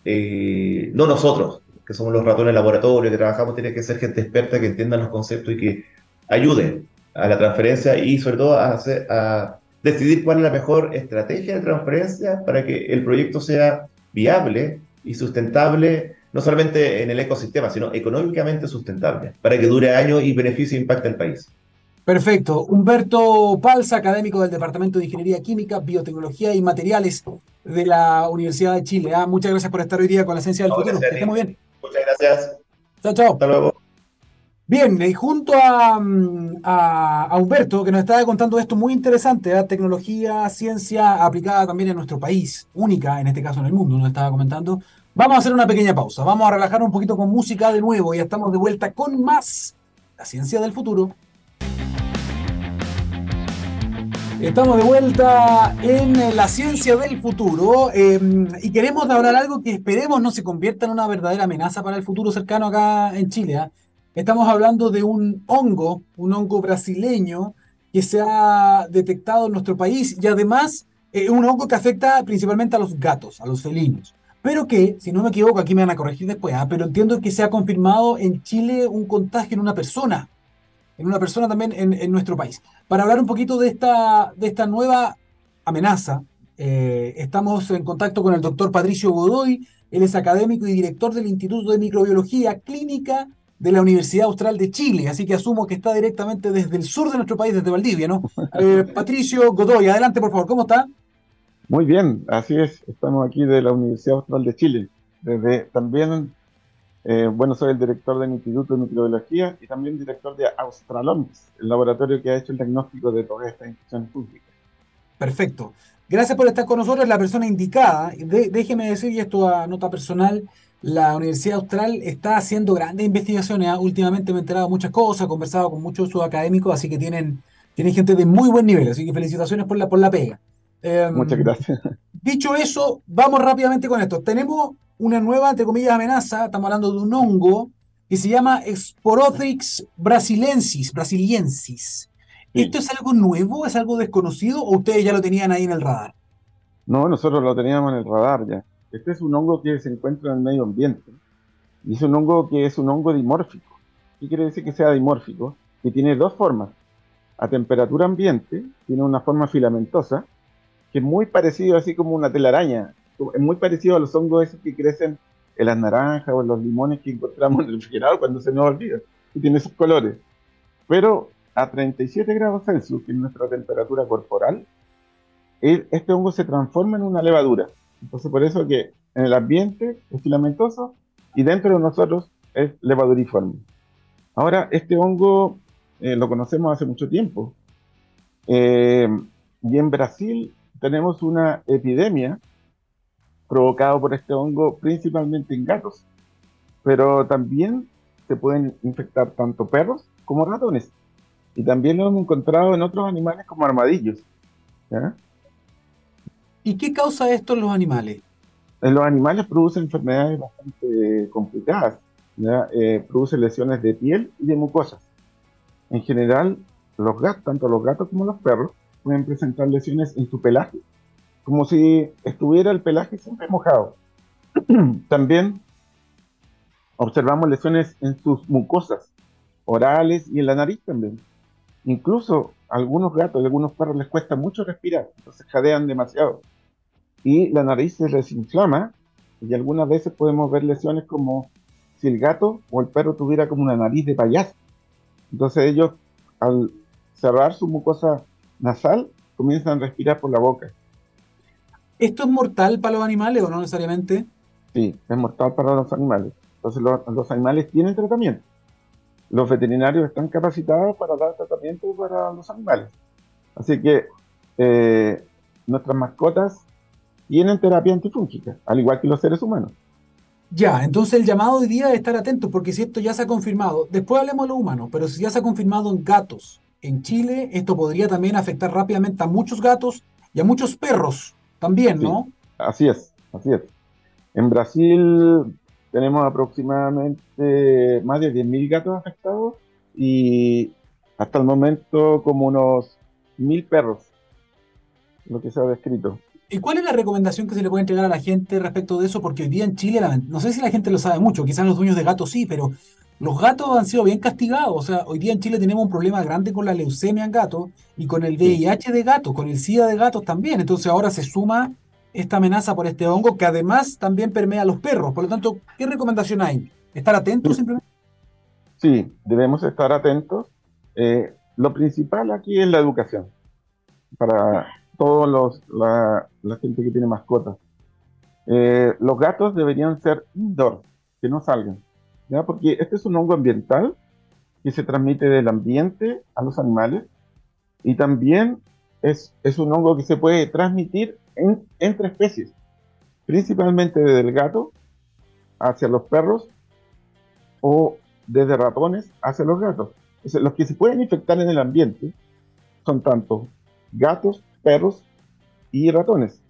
eh, no nosotros, que somos los ratones laboratorio, que trabajamos, tiene que ser gente experta que entienda los conceptos y que ayude a la transferencia y sobre todo a, a decidir cuál es la mejor estrategia de transferencia para que el proyecto sea viable y sustentable, no solamente en el ecosistema, sino económicamente sustentable, para que dure años y beneficie e impacte al país. Perfecto. Humberto Palza, académico del Departamento de Ingeniería Química, Biotecnología y Materiales de la Universidad de Chile. ¿ah? Muchas gracias por estar hoy día con la Ciencia del Futuro. Que esté muy bien. Muchas gracias. Chao, chao. Hasta luego. Bien, y junto mm, a, a, Humberto, que nos estaba contando esto muy interesante, ¿eh? tecnología, ciencia aplicada también en nuestro país, única en este caso en el mundo, nos estaba comentando. Vamos a hacer una pequeña pausa, vamos a relajar un poquito con música de nuevo y estamos de vuelta con más La Ciencia del Futuro. Estamos de vuelta en La Ciencia del Futuro em, y queremos hablar algo que esperemos no se convierta en una verdadera amenaza para el futuro cercano acá en Chile. ¿eh? Estamos hablando de un hongo, un hongo brasileño que se ha detectado en nuestro país y además eh, un hongo que afecta principalmente a los gatos, a los felinos. Pero que, si no me equivoco, aquí me van a corregir después, ¿ah? pero entiendo que se ha confirmado en Chile un contagio en una persona, en una persona también en, nuestro país. Para hablar un poquito de esta, de esta nueva amenaza, eh, estamos en contacto con el doctor Patricio Godoy, él es académico y director del Instituto de Microbiología Clínica de la Universidad Austral de Chile, así que asumo que está directamente desde el sur de nuestro país, desde Valdivia, ¿no? <laughs> Eh, Patricio Godoy, adelante por favor, ¿cómo está? Muy bien, así es, estamos aquí de la Universidad Austral de Chile. Desde también, eh, bueno, soy el director del Instituto de Microbiología y también director de Australomics, el laboratorio que ha hecho el diagnóstico de todas estas instituciones públicas. Perfecto. Gracias por estar con nosotros, la persona indicada. déjeme decir, y esto a nota personal, la Universidad Austral está haciendo grandes investigaciones. ¿ah? Últimamente me he enterado de muchas cosas, he conversado con muchos sus académicos, así que tienen, tienen gente de muy buen nivel. Así que felicitaciones por la, por la pega. Em, muchas gracias. Dicho eso, vamos rápidamente con esto. Tenemos una nueva, entre comillas, amenaza. Estamos hablando de un hongo que se llama Sporothrix brasilensis, brasiliensis. ¿Esto es algo nuevo? ¿Es algo desconocido? ¿O ustedes ya lo tenían ahí en el radar? No, nosotros lo teníamos en el radar ya. Este es un hongo que se encuentra en el medio ambiente. Y es un hongo que es un hongo dimórfico. ¿Qué quiere decir que sea dimórfico? Que tiene dos formas. A temperatura ambiente tiene una forma filamentosa, que es muy parecido así como una telaraña. Es muy parecido a los hongos esos que crecen en las naranjas o en los limones que encontramos en el refrigerador cuando se nos olvida. Y tiene esos colores. Pero a 37 grados Celsius, que es nuestra temperatura corporal, este hongo se transforma en una levadura. Entonces, por eso que en el ambiente es filamentoso y dentro de nosotros es levaduriforme. Ahora, este hongo eh, lo conocemos hace mucho tiempo. Eh, y en Brasil tenemos una epidemia provocada por este hongo principalmente en gatos. Pero también se pueden infectar tanto perros como ratones. Y también lo hemos encontrado en otros animales como armadillos. ¿ya? ¿Y qué causa esto en los animales? En los animales produce enfermedades bastante complicadas. Eh, produce lesiones de piel y de mucosas. En general, los gatos, tanto los gatos como los perros, pueden presentar lesiones en su pelaje, como si estuviera el pelaje siempre mojado. <clears throat> También observamos lesiones en sus mucosas orales y en la nariz también. Incluso a algunos gatos y algunos perros les cuesta mucho respirar, entonces jadean demasiado y la nariz se desinflama y algunas veces podemos ver lesiones como si el gato o el perro tuviera como una nariz de payaso. Entonces ellos al cerrar su mucosa nasal comienzan a respirar por la boca. ¿Esto es mortal para los animales o no necesariamente? Sí, es mortal para los animales. Entonces los, animales tienen tratamiento. Los veterinarios están capacitados para dar tratamiento para los animales. Así que eh, nuestras mascotas tienen terapia antifúngica, al igual que los seres humanos. Ya, entonces el llamado de día es estar atentos, porque si esto ya se ha confirmado, después hablemos de los humanos, pero si ya se ha confirmado en gatos en Chile, esto podría también afectar rápidamente a muchos gatos y a muchos perros también, ¿no? así es, así es. En Brasil tenemos aproximadamente más de 10.000 gatos afectados y hasta el momento como unos 1.000 perros, lo que se ha descrito. ¿Y cuál es la recomendación que se le puede entregar a la gente respecto de eso? Porque hoy día en Chile, no sé si la gente lo sabe mucho, quizás los dueños de gatos sí, pero los gatos han sido bien castigados. O sea, hoy día en Chile tenemos un problema grande con la leucemia en gatos y con el VIH de gatos, con el SIDA de gatos también. Entonces ahora se suma esta amenaza por este hongo que además también permea a los perros. Por lo tanto, ¿qué recomendación hay? ¿Estar atentos simplemente? Sí, debemos estar atentos. Eh, lo principal aquí es la educación. Para todos los, la, gente que tiene mascotas. Eh, los gatos deberían ser indoor, que no salgan, porque este es un hongo ambiental que se transmite del ambiente a los animales y también es, es un hongo que se puede transmitir entre especies, principalmente desde el gato hacia los perros o desde ratones hacia los gatos. los que se pueden infectar en el ambiente son tanto gatos perros y ratones.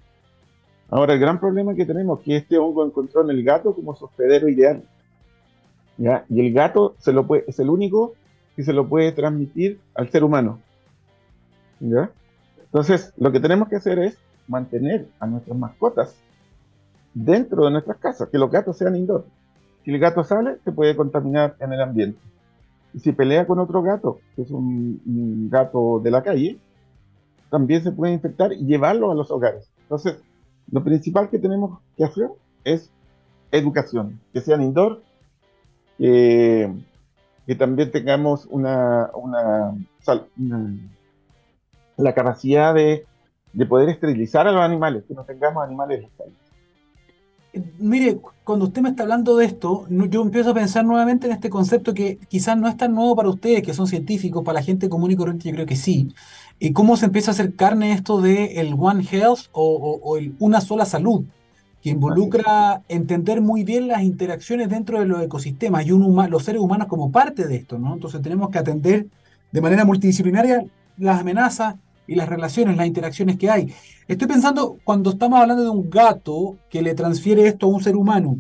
Ahora, el gran problema que tenemos es que este hongo encontró en el gato como su hospedero ideal. ¿Ya? Y el gato se lo puede, es el único que se lo puede transmitir al ser humano. ¿ya? Entonces, lo que tenemos que hacer es mantener a nuestras mascotas dentro de nuestras casas, que los gatos sean indoor. Si el gato sale, se puede contaminar en el ambiente. Y si pelea con otro gato, que es un gato de la calle, también se puede infectar y llevarlo a los hogares. Entonces, lo principal que tenemos que hacer es educación, que sean indoor, que también tengamos una, una, la capacidad de, de, poder esterilizar a los animales, que no tengamos animales Mire, cuando usted me está hablando de esto, yo empiezo a pensar nuevamente en este concepto que quizás no es tan nuevo para ustedes, que son científicos, para la gente común y corriente yo creo que sí. ¿Y cómo se empieza a hacer carne esto de el One Health o, el una sola salud? Que involucra entender muy bien las interacciones dentro de los ecosistemas y los seres humanos como parte de esto, ¿no? Entonces tenemos que atender de manera multidisciplinaria las amenazas y las relaciones, las interacciones que hay. Estoy pensando, cuando estamos hablando de un gato que le transfiere esto a un ser humano,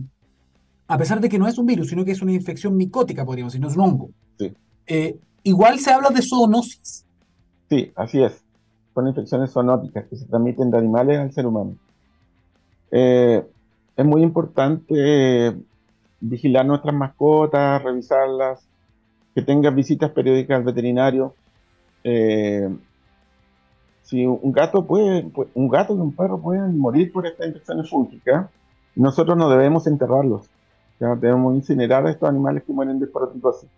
a pesar de que no es un virus, sino que es una infección micótica, podríamos decir, no es un hongo. Eh, igual se habla de zoonosis. Sí, así es. Son infecciones zoonóticas que se transmiten de animales al ser humano. Eh, es muy importante vigilar nuestras mascotas, revisarlas, que tengan visitas periódicas al veterinario. Eh, si un gato puede, un gato y un perro pueden morir por estas infecciones fúngicas, nosotros no debemos enterrarlos. debemos incinerar a estos animales que mueren de esporoticosis.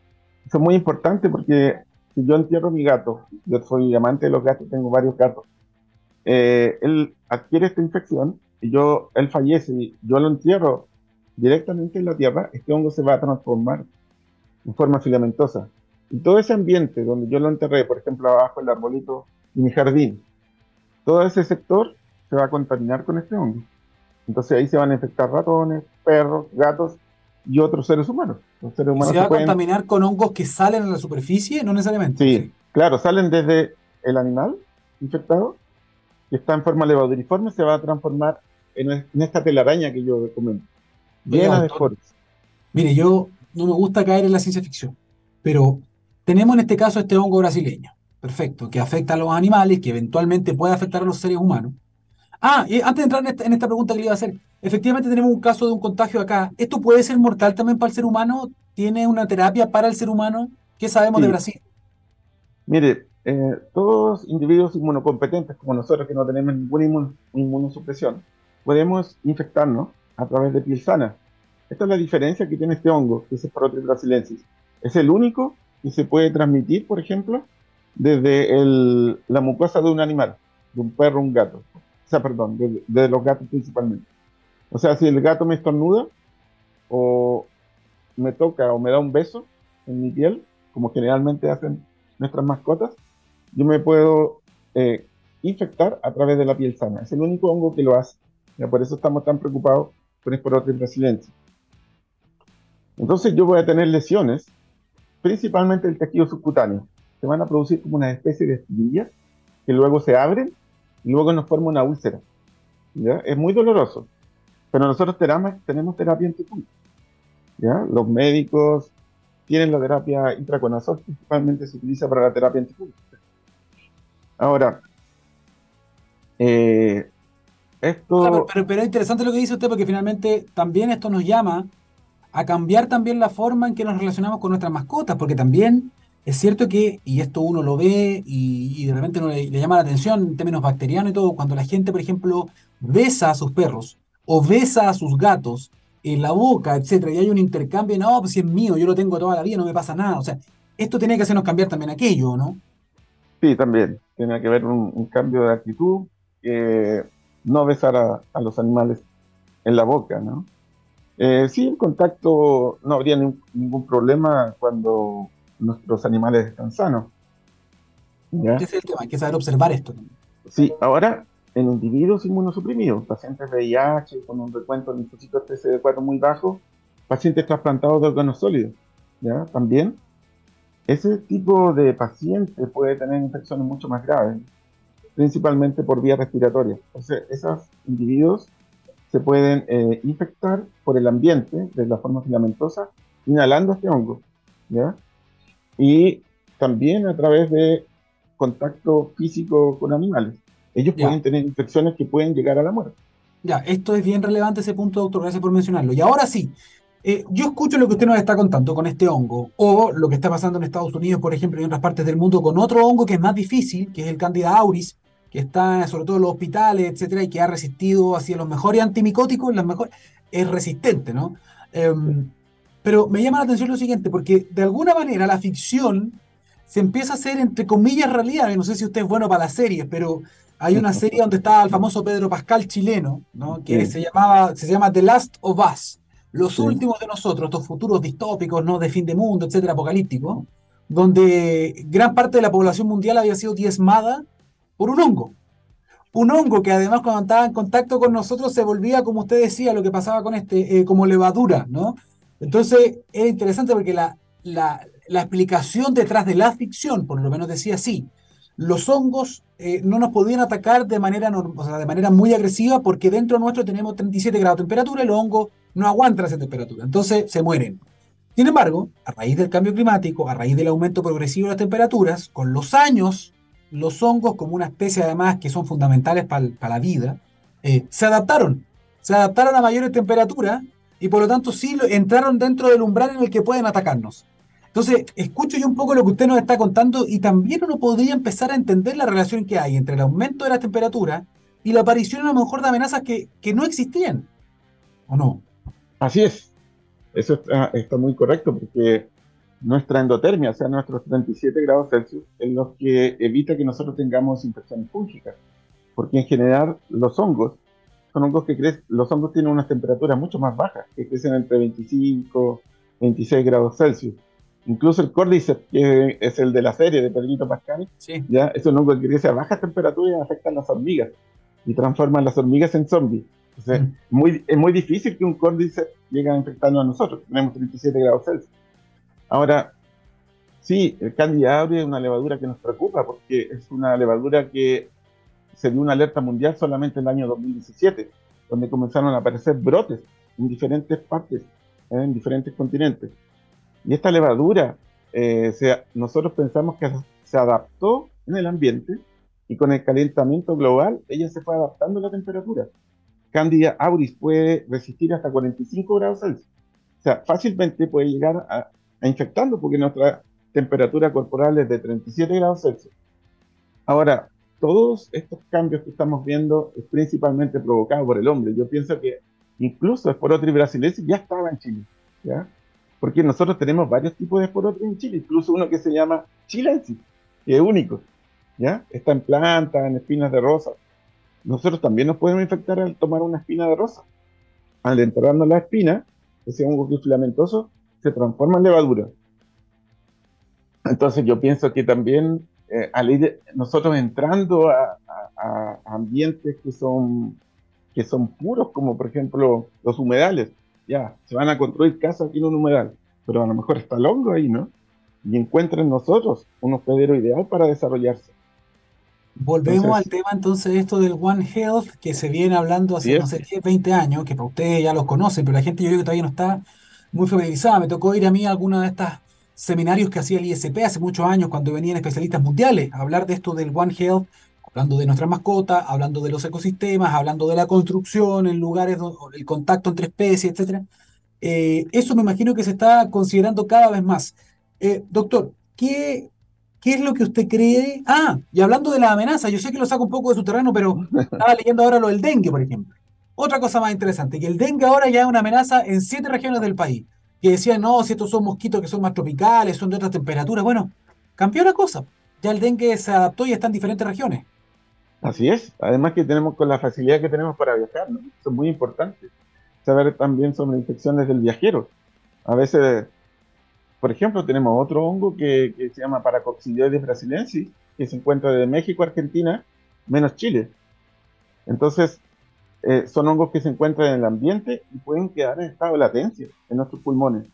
Eso es muy importante porque si yo entierro a mi gato, yo soy amante de los gatos, tengo varios gatos, eh, él adquiere esta infección y yo, él fallece y yo lo entierro directamente en la tierra, este hongo se va a transformar en forma filamentosa. Y todo ese ambiente donde yo lo enterré, por ejemplo, abajo el arbolito y mi jardín, todo ese sector se va a contaminar con este hongo. Entonces ahí se van a infectar ratones, perros, gatos y otros seres humanos. Los seres humanos ¿Se, va a contaminar con hongos que salen a la superficie? No necesariamente. Sí, claro, salen desde el animal infectado, que está en forma levaduriforme, se va a transformar en, esta telaraña que yo comento, llena de. Mire, yo no me gusta caer en la ciencia ficción, pero tenemos en este caso este hongo brasileño, perfecto, que afecta a los animales, que eventualmente puede afectar a los seres humanos. Ah, y antes de entrar en esta, pregunta que le iba a hacer, efectivamente tenemos un caso de un contagio acá. ¿Esto puede ser mortal también para el ser humano? ¿Tiene una terapia para el ser humano? ¿Qué sabemos de Brasil? Mire, eh, todos individuos inmunocompetentes como nosotros que no tenemos ninguna inmunosupresión, podemos infectarnos a través de piel sana. Esta es la diferencia que tiene este hongo, que es Sporotrip brasilensis. Es el único que se puede transmitir, por ejemplo, desde la mucosa de un animal, de un perro o un gato sea, perdón, de, los gatos principalmente. O sea, si el gato me estornuda o me toca o me da un beso en mi piel, como generalmente hacen nuestras mascotas, yo me puedo eh, infectar a través de la piel sana. Es el único hongo que lo hace. Por eso estamos tan preocupados con Esporotis brasilensis. Entonces yo voy a tener lesiones, principalmente el tejido subcutáneo. Se van a producir como una especie de estillas que luego se abren y luego nos forma una úlcera. Es muy doloroso. Pero nosotros tenemos, terapia en ¿ya? Los médicos tienen la terapia intraconazol, principalmente se utiliza para la terapia antifúngica. Ahora, eh, esto... pero, pero, es interesante lo que dice usted porque finalmente también esto nos llama a cambiar también la forma en que nos relacionamos con nuestras mascotas, porque también es cierto que, y esto uno lo ve y, de repente no le, llama la atención en términos bacterianos y todo, cuando la gente, por ejemplo, besa a sus perros o besa a sus gatos en la boca, etcétera, y hay un intercambio, no, pues si es mío, yo lo tengo toda la vida, no me pasa nada. O sea, esto tiene que hacernos cambiar también aquello, ¿no? Sí, también. Tiene que haber un, cambio de actitud, no besar a, los animales en la boca, ¿no? Eh, sí, en contacto no habría ningún problema cuando nuestros animales están sanos. ¿ya? es el tema, hay que saber observar esto. Sí, ahora en individuos inmunosuprimidos, pacientes de VIH con un recuento de linfocitos TCD4 muy bajo, pacientes trasplantados de órganos sólidos, ¿ya? También. Ese tipo de paciente puede tener infecciones mucho más graves, principalmente por vía respiratoria. Entonces, esos individuos se pueden eh, infectar por el ambiente de la forma filamentosa, inhalando este hongo, ¿ya? Y también a través de contacto físico con animales ellos pueden tener infecciones que pueden llegar a la muerte. Ya, esto es bien relevante ese punto, doctor, gracias por mencionarlo. Y ahora sí, eh, yo escucho lo que usted nos está contando con este hongo, o lo que está pasando en Estados Unidos, por ejemplo, y en otras partes del mundo, con otro hongo que es más difícil, que es el Candida auris, que está sobre todo en los hospitales, etcétera, y que ha resistido hacia los mejores antimicóticos, las mejores, es resistente, ¿no? Em, pero me llama la atención lo siguiente, porque de alguna manera la ficción se empieza a hacer, entre comillas, realidad. No sé si usted es bueno para las series, pero hay una serie donde está el famoso Pedro Pascal chileno, ¿no? que se, llamaba, se llama The Last of Us, los últimos de nosotros, estos futuros distópicos, ¿no? de fin de mundo, etcétera, apocalíptico, donde gran parte de la población mundial había sido diezmada por un hongo. Un hongo que además cuando estaba en contacto con nosotros se volvía, como usted decía, lo que pasaba con este, eh, como levadura, ¿no? Entonces era interesante porque la, la, la explicación detrás de la ficción, por lo menos decía así, los hongos eh, no nos podían atacar de manera, o sea, de manera muy agresiva porque dentro nuestro tenemos 37 grados de temperatura y los hongos no aguantan esa temperatura, entonces se mueren. Sin embargo, a raíz del cambio climático, a raíz del aumento progresivo de las temperaturas, con los años, los hongos, como una especie además que son fundamentales para la vida, eh, se adaptaron. Se adaptaron a mayores temperaturas y por lo tanto sí entraron dentro del umbral en el que pueden atacarnos. Entonces, escucho yo un poco lo que usted nos está contando y también uno podría empezar a entender la relación que hay entre el aumento de la temperatura y la aparición a lo mejor de amenazas que, no existían, ¿o no? Así es, eso está, muy correcto porque nuestra endotermia, o sea, nuestros 37 grados Celsius, es lo que evita que nosotros tengamos infecciones fúngicas, porque en general los hongos son hongos que crecen, los hongos tienen unas temperaturas mucho más bajas, que crecen entre 25 26 grados Celsius. Incluso el Cordyceps, que es el de la serie de Pedrito Pascal, ya es un hongo que crece a baja temperatura y afecta a las hormigas y transforma a las hormigas en zombies. Mm. muy, es muy difícil que un Cordyceps llegue a infectarnos a nosotros. Tenemos 37 grados Celsius. Ahora, sí, el Candida auris es una levadura que nos preocupa porque es una levadura que se dio una alerta mundial solamente en el año 2017, donde comenzaron a aparecer brotes en diferentes partes, ¿eh? en diferentes continentes. Y esta levadura, eh, nosotros pensamos que se adaptó en el ambiente y con el calentamiento global, ella se fue adaptando a la temperatura. Candida auris puede resistir hasta 45 grados Celsius. O sea, fácilmente puede llegar a, a infectarlo porque nuestra temperatura corporal es de 37 grados Celsius. Ahora, todos estos cambios que estamos viendo es principalmente provocado por el hombre. Yo pienso que incluso Sporotrix brasilensis ya estaba en Chile. ¿ya? porque nosotros tenemos varios tipos de esporotres en Chile, incluso uno que se llama chilensis, que es único, ¿ya? Está en plantas, en espinas de rosa. Nosotros también nos podemos infectar al tomar una espina de rosa. al enterrarnos la espina, ese hongo que es filamentoso, se transforma en levadura. Entonces yo pienso que también eh, al ir nosotros entrando a, ambientes que son, que son puros, como por ejemplo los humedales, ya, se van a construir casas aquí en un humedal, pero a lo mejor está el hongo ahí, ¿no? Y encuentran nosotros un hospedero ideal para desarrollarse. Volvemos al tema entonces esto del One Health que se viene hablando hace, no sé, 10, 20 años, que para ustedes ya los conocen, pero la gente yo creo que todavía no está muy familiarizada. Me tocó ir a mí a alguna de estas seminarios que hacía el ISP hace muchos años cuando venían especialistas mundiales a hablar de esto del One Health, hablando de nuestras mascotas, hablando de los ecosistemas, hablando de la construcción en lugares donde el contacto entre especies, etc. Eh, eso me imagino que se está considerando cada vez más. Eh, doctor, ¿qué, ¿qué es lo que usted cree? Ah, y hablando de la amenaza, yo sé que lo saco un poco de su terreno, pero estaba leyendo ahora lo del dengue, por ejemplo. Otra cosa más interesante, que el dengue ahora ya es una amenaza en siete regiones del país que decían, no, si estos son mosquitos que son más tropicales, son de otras temperaturas. Bueno, cambió la cosa. Ya el dengue se adaptó y está en diferentes regiones. Así es. Además que tenemos con la facilidad que tenemos para viajar, ¿no? Eso es muy importante. Saber también sobre infecciones del viajero. A veces, por ejemplo, tenemos otro hongo que, se llama Paracoccidioides brasilensis, que se encuentra de México, Argentina, menos Chile. Entonces, eh, son hongos que se encuentran en el ambiente y pueden quedar en estado de latencia en nuestros pulmones.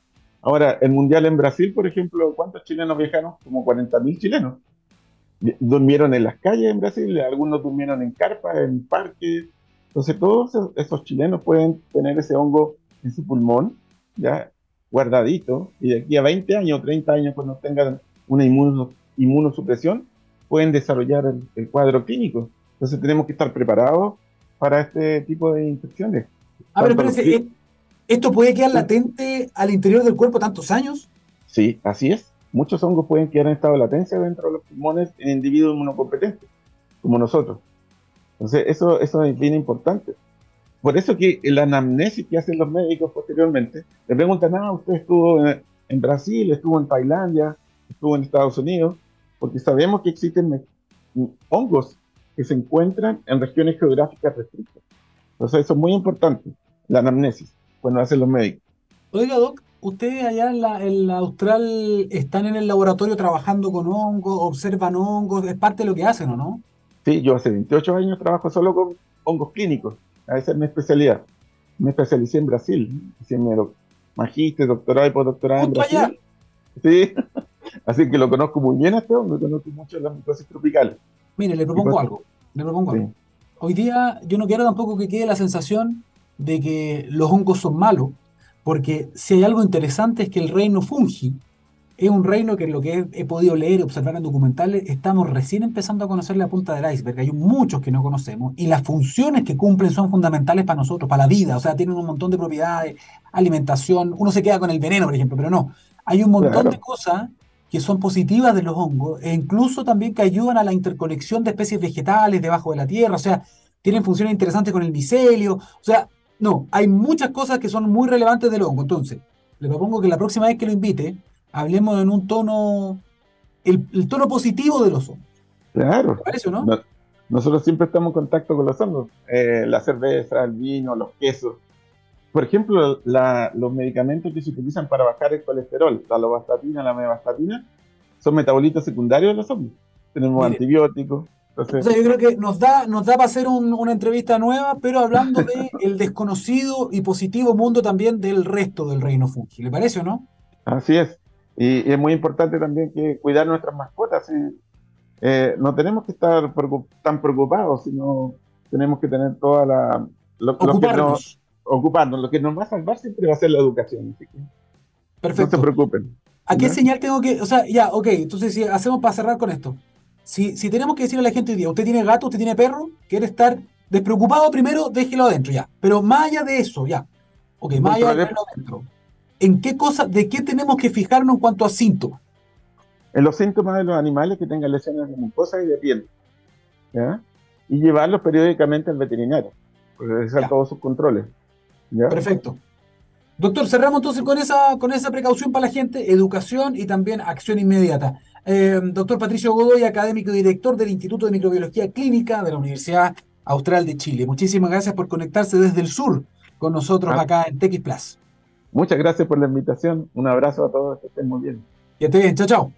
Ahora, el mundial en Brasil, por ejemplo, ¿cuántos chilenos viajaron? Como 40.000 chilenos. Durmieron en las calles en Brasil, algunos durmieron en carpas, en parques. Entonces, todos esos chilenos pueden tener ese hongo en su pulmón, ya guardadito, y de aquí a 20 años, 30 años, cuando tengan una inmunosupresión, pueden desarrollar el, el cuadro clínico. Entonces, tenemos que estar preparados para este tipo de infecciones. A ver, espérense, ¿esto puede quedar latente al interior del cuerpo tantos años? Sí, así es. Muchos hongos pueden quedar en estado de latencia dentro de los pulmones en individuos inmunocompetentes, como nosotros. Entonces, eso, eso es bien importante. Por eso que la anamnesis que hacen los médicos posteriormente, le preguntan, ah, usted estuvo en, en Brasil, estuvo en Tailandia, estuvo en Estados Unidos, porque sabemos que existen hongos que se encuentran en regiones geográficas restrictas. Entonces eso es muy importante, la anamnesis, cuando hacen los médicos. Oiga, Doc, ustedes allá en la, en la Austral están en el laboratorio trabajando con hongos, observan hongos, es parte de lo que hacen, ¿o no? Sí, yo hace 28 años trabajo solo con hongos clínicos, esa es mi especialidad. Me especialicé en Brasil, hice mi magíster, doctorado y postdoctorado en Brasil. Allá? Sí, <laughs> así que lo conozco muy bien a este hongo, conozco mucho las micosis tropicales. Mire, le propongo algo. Le propongo algo. Hoy día yo no quiero tampoco que quede la sensación de que los hongos son malos, porque si hay algo interesante es que el reino fungi es un reino que lo que he, podido leer y observar en documentales estamos recién empezando a conocer la punta del iceberg. Hay muchos que no conocemos y las funciones que cumplen son fundamentales para nosotros, para la vida. O sea, tienen un montón de propiedades, alimentación. Uno se queda con el veneno, por ejemplo, pero no. Hay un montón de cosas que son positivas de los hongos e incluso también que ayudan a la interconexión de especies vegetales debajo de la tierra, o sea, tienen funciones interesantes con el micelio, o sea, no, hay muchas cosas que son muy relevantes del hongo. Entonces, le propongo que la próxima vez que lo invite, hablemos en un tono, el, tono positivo de los hongos. Claro. ¿Te parece o no? Nosotros siempre estamos en contacto con los hongos, eh, la cerveza, el vino, los quesos por ejemplo, los medicamentos que se utilizan para bajar el colesterol, la lovastatina, la mevastatina, son metabolitos secundarios de los zombies. Tenemos antibióticos. o sea, yo creo que nos da, nos da para hacer una entrevista nueva, pero hablando de <laughs> el desconocido y positivo mundo también del resto del reino fungi. ¿Le parece o no? Así es. Y, es muy importante también que cuidar nuestras mascotas. Eh, no tenemos que estar tan preocupados, sino tenemos que tener toda la... Lo, ocuparnos. Lo que nos va a salvar siempre va a ser la educación. Perfecto. No se preocupen. ¿A qué señal tengo que.? O sea, ya, ok, entonces si hacemos para cerrar con esto. Si, si tenemos que decirle a la gente hoy día, usted tiene gato, usted tiene perro, quiere estar despreocupado primero, déjelo adentro, ya. Pero más allá de eso, ya. Ok, más allá de dejarlo adentro. ¿En qué cosa, de qué tenemos que fijarnos en cuanto a síntomas? En los síntomas de los animales que tengan lesiones de mucosa y de piel. ¿ya? Y llevarlos periódicamente al veterinario, para realizar todos sus controles. Perfecto. Doctor, cerramos entonces con esa, con esa precaución para la gente, educación y también acción inmediata. Eh, doctor Patricio Godoy, académico y director del Instituto de Microbiología Clínica de la Universidad Austral de Chile. Muchísimas gracias por conectarse desde el sur con nosotros Ah. acá en TX Plus. Muchas gracias por la invitación. Un abrazo a todos, que estén muy bien. Que esté bien, chao, chao.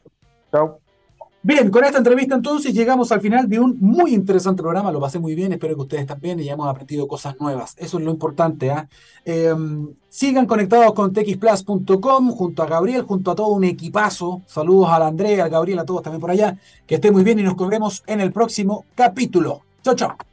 Chao. Bien, con esta entrevista entonces llegamos al final de un muy interesante programa, lo pasé muy bien, espero que ustedes también y hayamos aprendido cosas nuevas, eso es lo importante. Eh, sigan conectados con txplus.com junto a Gabriel, junto a todo un equipazo, saludos a la Andrea, al Gabriel, a todos también por allá, que estén muy bien y nos vemos en el próximo capítulo. Chao, chao.